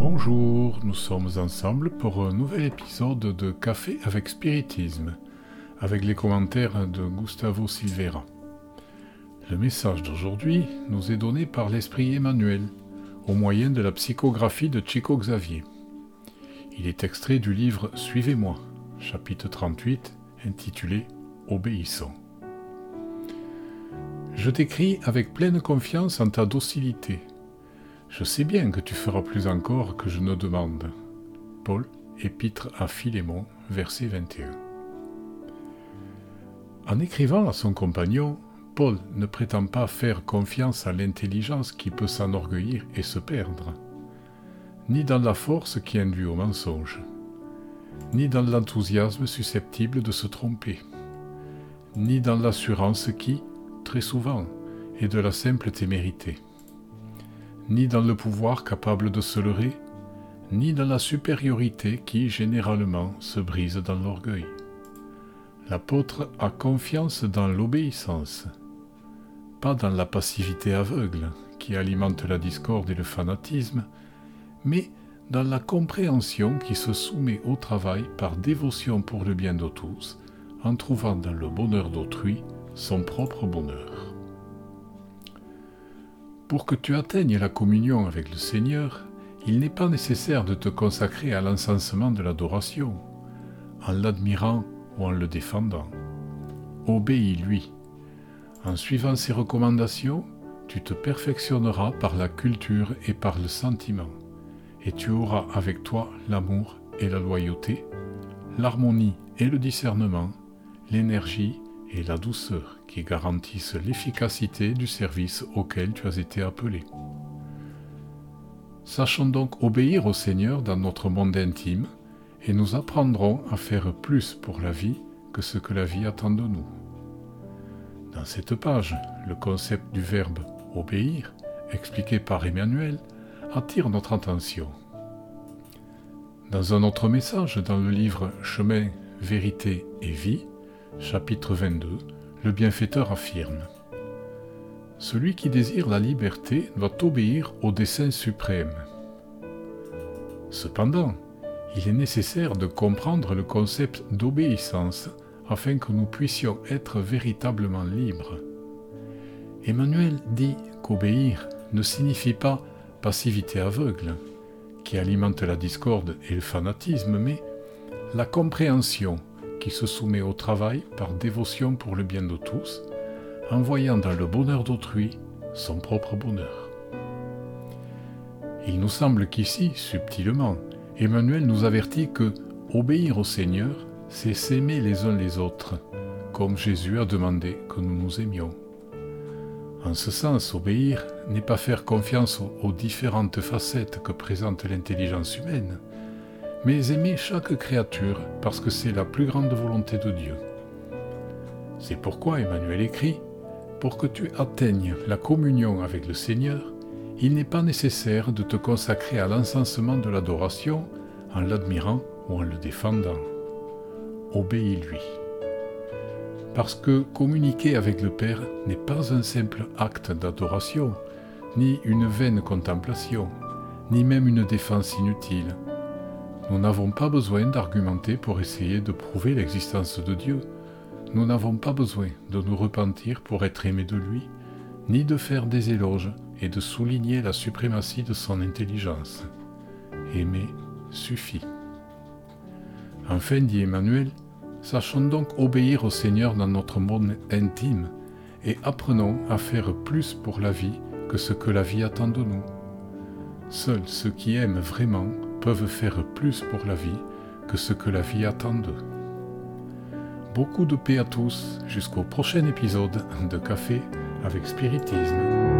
Bonjour, nous sommes ensemble pour un nouvel épisode de Café avec Spiritisme, avec les commentaires de Gustavo Silveira. Le message d'aujourd'hui nous est donné par l'Esprit Emmanuel, au moyen de la psychographie de Chico Xavier. Il est extrait du livre Suivez-moi, chapitre 38, intitulé Obéissons. Je t'écris avec pleine confiance en ta docilité je sais bien que tu feras plus encore que je ne demande. Paul, épître à Philémon, verset 21. En écrivant à son compagnon, Paul ne prétend pas faire confiance à l'intelligence qui peut s'enorgueillir et se perdre, ni dans la force qui induit au mensonge, ni dans l'enthousiasme susceptible de se tromper, ni dans l'assurance qui, très souvent, est de la simple témérité ni dans le pouvoir capable de se leurrer, ni dans la supériorité qui généralement se brise dans l'orgueil. L'apôtre a confiance dans l'obéissance, pas dans la passivité aveugle qui alimente la discorde et le fanatisme, mais dans la compréhension qui se soumet au travail par dévotion pour le bien de tous, en trouvant dans le bonheur d'autrui son propre bonheur. Pour que tu atteignes la communion avec le Seigneur, il n'est pas nécessaire de te consacrer à l'encensement de l'adoration, en l'admirant ou en le défendant. Obéis-lui. En suivant ses recommandations, tu te perfectionneras par la culture et par le sentiment, et tu auras avec toi l'amour et la loyauté, l'harmonie et le discernement, l'énergie et la douceur qui garantissent l'efficacité du service auquel tu as été appelé. Sachons donc obéir au Seigneur dans notre monde intime et nous apprendrons à faire plus pour la vie que ce que la vie attend de nous. Dans cette page, le concept du verbe obéir, expliqué par Emmanuel, attire notre attention. Dans un autre message dans le livre Chemin, vérité et vie, chapitre 22, le bienfaiteur affirme Celui qui désire la liberté doit obéir au dessein suprême. Cependant, il est nécessaire de comprendre le concept d'obéissance afin que nous puissions être véritablement libres. Emmanuel dit qu'obéir ne signifie pas passivité aveugle, qui alimente la discorde et le fanatisme, mais la compréhension qui se soumet au travail par dévotion pour le bien de tous, en voyant dans le bonheur d'autrui son propre bonheur. Il nous semble qu'ici, subtilement, Emmanuel nous avertit que obéir au Seigneur, c'est s'aimer les uns les autres, comme Jésus a demandé que nous nous aimions. En ce sens, obéir n'est pas faire confiance aux différentes facettes que présente l'intelligence humaine, mais aimer chaque créature parce que c'est la plus grande volonté de Dieu. C'est pourquoi Emmanuel écrit, Pour que tu atteignes la communion avec le Seigneur, il n'est pas nécessaire de te consacrer à l'encensement de l'adoration en l'admirant ou en le défendant. Obéis-lui. Parce que communiquer avec le Père n'est pas un simple acte d'adoration, ni une vaine contemplation, ni même une défense inutile, nous n'avons pas besoin d'argumenter pour essayer de prouver l'existence de Dieu. Nous n'avons pas besoin de nous repentir pour être aimés de lui, ni de faire des éloges et de souligner la suprématie de son intelligence. Aimer suffit. Enfin, dit Emmanuel, sachons donc obéir au Seigneur dans notre monde intime et apprenons à faire plus pour la vie que ce que la vie attend de nous. Seuls ceux qui aiment vraiment peuvent faire plus pour la vie que ce que la vie attend d'eux. Beaucoup de paix à tous jusqu'au prochain épisode de Café avec Spiritisme.